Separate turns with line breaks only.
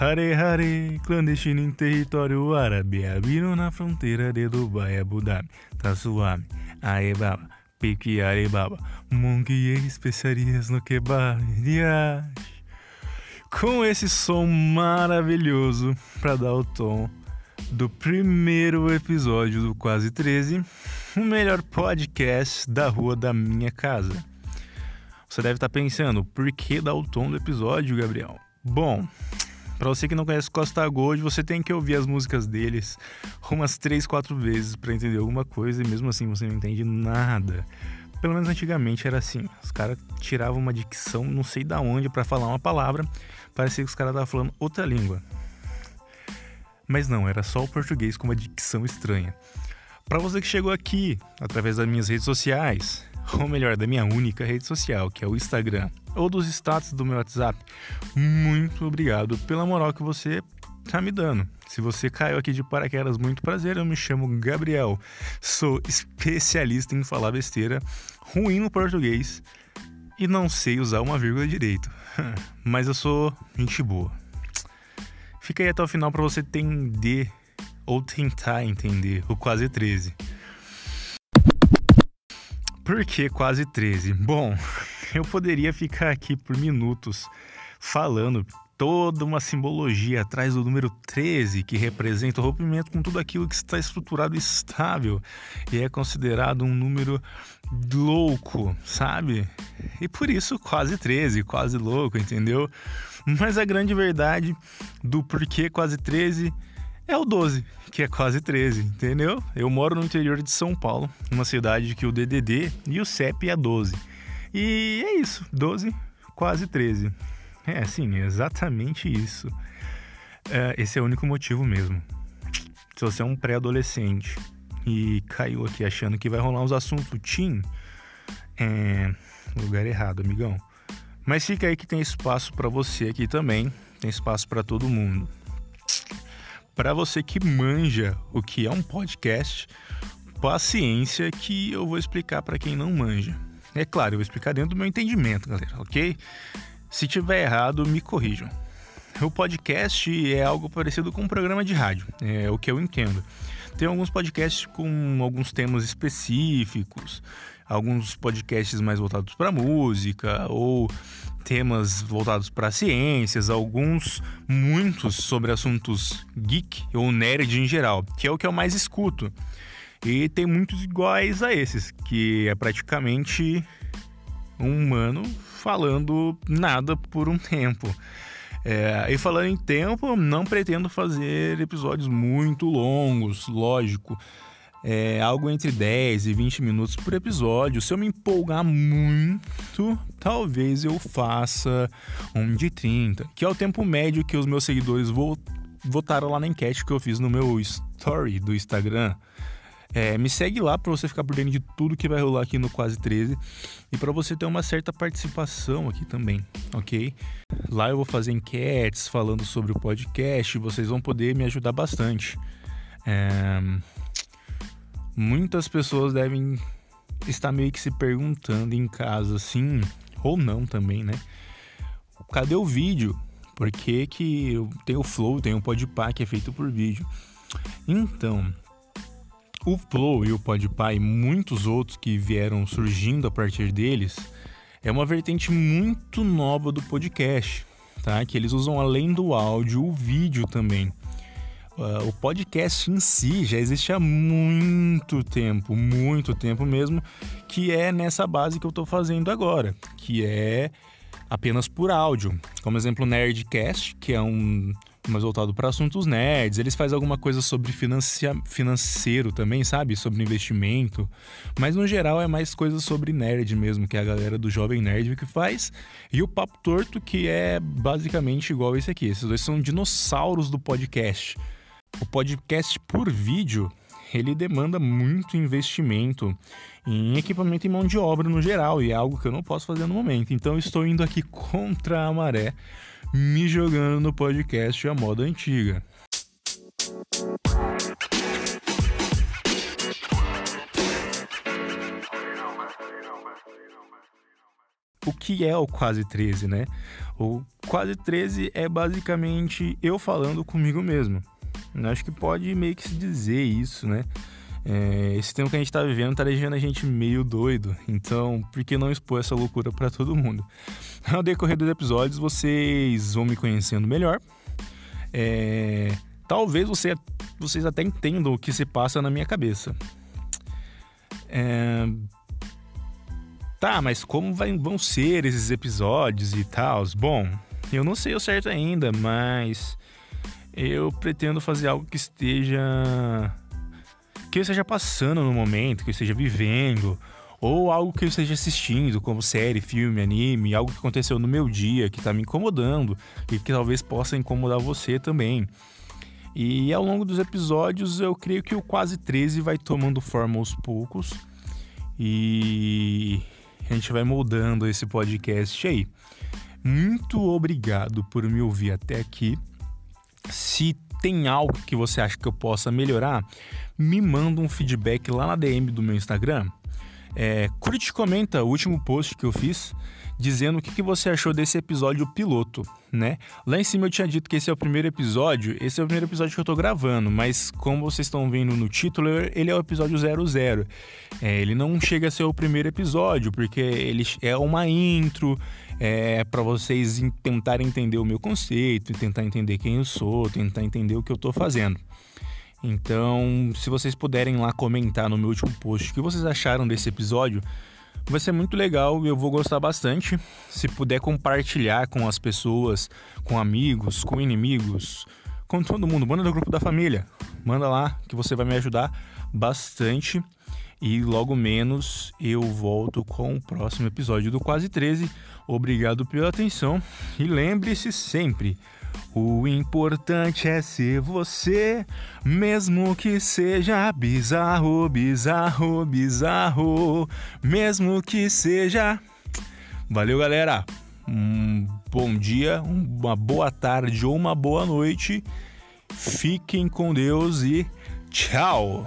Hare Hare, clandestino em território árabe, abriram na fronteira de Dubai, Abu Dhabi, tá suave, aê baba, pique Alibaba, monkey especiarias no kebab, dias. Com esse som maravilhoso para dar o tom do primeiro episódio do Quase 13, o melhor podcast da rua da minha casa. Você deve estar pensando, por que dar o tom do episódio, Gabriel? Bom, para você que não conhece Costa Gold, você tem que ouvir as músicas deles umas 3, 4 vezes para entender alguma coisa e mesmo assim você não entende nada. Pelo menos antigamente era assim. Os caras tiravam uma dicção, não sei da onde, para falar uma palavra, parecia que os caras estavam falando outra língua. Mas não, era só o português com uma dicção estranha. Para você que chegou aqui através das minhas redes sociais, ou melhor, da minha única rede social, que é o Instagram, ou dos status do meu WhatsApp, muito obrigado pela moral que você tá me dando. Se você caiu aqui de paraquedas, muito prazer. Eu me chamo Gabriel, sou especialista em falar besteira, ruim no português e não sei usar uma vírgula direito. Mas eu sou gente boa. Fica aí até o final para você entender ou tentar entender o quase 13. Por que quase 13? Bom, eu poderia ficar aqui por minutos falando toda uma simbologia atrás do número 13, que representa o rompimento com tudo aquilo que está estruturado e estável e é considerado um número louco, sabe? E por isso quase 13, quase louco, entendeu? Mas a grande verdade do porquê quase 13 é o 12, que é quase 13, entendeu? Eu moro no interior de São Paulo, uma cidade que o DDD e o CEP é 12. E é isso, 12, quase 13. É, sim, exatamente isso. É, esse é o único motivo mesmo. Se você é um pré-adolescente e caiu aqui achando que vai rolar uns assuntos teen, é lugar errado, amigão. Mas fica aí que tem espaço para você aqui também, tem espaço para todo mundo para você que manja o que é um podcast, paciência que eu vou explicar para quem não manja. É claro, eu vou explicar dentro do meu entendimento, galera, ok? Se tiver errado, me corrijam. O podcast é algo parecido com um programa de rádio, é o que eu entendo. Tem alguns podcasts com alguns temas específicos, alguns podcasts mais voltados para música ou temas voltados para ciências, alguns, muitos sobre assuntos geek ou nerd em geral, que é o que eu mais escuto. E tem muitos iguais a esses, que é praticamente um humano falando nada por um tempo. É, e falando em tempo, não pretendo fazer episódios muito longos, lógico é, algo entre 10 e 20 minutos por episódio. Se eu me empolgar muito, talvez eu faça um de 30, que é o tempo médio que os meus seguidores votaram lá na enquete que eu fiz no meu story do Instagram. É, me segue lá para você ficar por dentro de tudo que vai rolar aqui no Quase 13 e para você ter uma certa participação aqui também, ok? Lá eu vou fazer enquetes falando sobre o podcast, vocês vão poder me ajudar bastante. É, muitas pessoas devem estar meio que se perguntando em casa, assim, ou não também, né? Cadê o vídeo? Por que, que tem o Flow, tem o Podpah que é feito por vídeo? Então, o Flow e o Podpah e muitos outros que vieram surgindo a partir deles é uma vertente muito nova do podcast, tá? Que eles usam além do áudio o vídeo também. Uh, o podcast em si já existe há muito tempo, muito tempo mesmo, que é nessa base que eu estou fazendo agora, que é apenas por áudio. Como exemplo, o Nerdcast, que é um mais voltado para assuntos nerds. Eles fazem alguma coisa sobre financia financeiro também, sabe? Sobre investimento. Mas no geral é mais coisas sobre nerd mesmo, que é a galera do Jovem Nerd que faz. E o Papo Torto, que é basicamente igual esse aqui. Esses dois são dinossauros do podcast. O podcast por vídeo ele demanda muito investimento em equipamento e mão de obra no geral, e é algo que eu não posso fazer no momento. Então estou indo aqui contra a maré, me jogando no podcast à moda antiga. o que é o quase 13, né? O quase 13 é basicamente eu falando comigo mesmo. Eu acho que pode meio que se dizer isso, né? É, esse tempo que a gente tá vivendo tá deixando a gente meio doido, então por que não expor essa loucura para todo mundo? Ao decorrer dos episódios vocês vão me conhecendo melhor. É, talvez você, vocês até entendam o que se passa na minha cabeça. É, tá, mas como vai, vão ser esses episódios e tal? Bom, eu não sei o certo ainda, mas eu pretendo fazer algo que esteja que eu esteja passando no momento, que eu esteja vivendo, ou algo que eu esteja assistindo, como série, filme, anime, algo que aconteceu no meu dia, que está me incomodando e que talvez possa incomodar você também. E ao longo dos episódios, eu creio que o quase 13 vai tomando forma aos poucos e a gente vai moldando esse podcast aí. Muito obrigado por me ouvir até aqui. Se tem algo que você acha que eu possa melhorar, me manda um feedback lá na DM do meu Instagram. É, curte e comenta o último post que eu fiz dizendo o que, que você achou desse episódio piloto, né? Lá em cima eu tinha dito que esse é o primeiro episódio, esse é o primeiro episódio que eu tô gravando, mas como vocês estão vendo no título, ele é o episódio 00. É, ele não chega a ser o primeiro episódio, porque ele é uma intro, é para vocês tentarem entender o meu conceito, tentar entender quem eu sou, tentar entender o que eu tô fazendo. Então, se vocês puderem lá comentar no meu último post o que vocês acharam desse episódio, vai ser muito legal e eu vou gostar bastante. Se puder compartilhar com as pessoas, com amigos, com inimigos, com todo mundo, manda no grupo da família. Manda lá que você vai me ajudar bastante. E logo menos eu volto com o próximo episódio do Quase 13. Obrigado pela atenção e lembre-se sempre o importante é ser você, mesmo que seja bizarro, bizarro, bizarro, mesmo que seja. Valeu, galera. Um bom dia, uma boa tarde ou uma boa noite. Fiquem com Deus e tchau.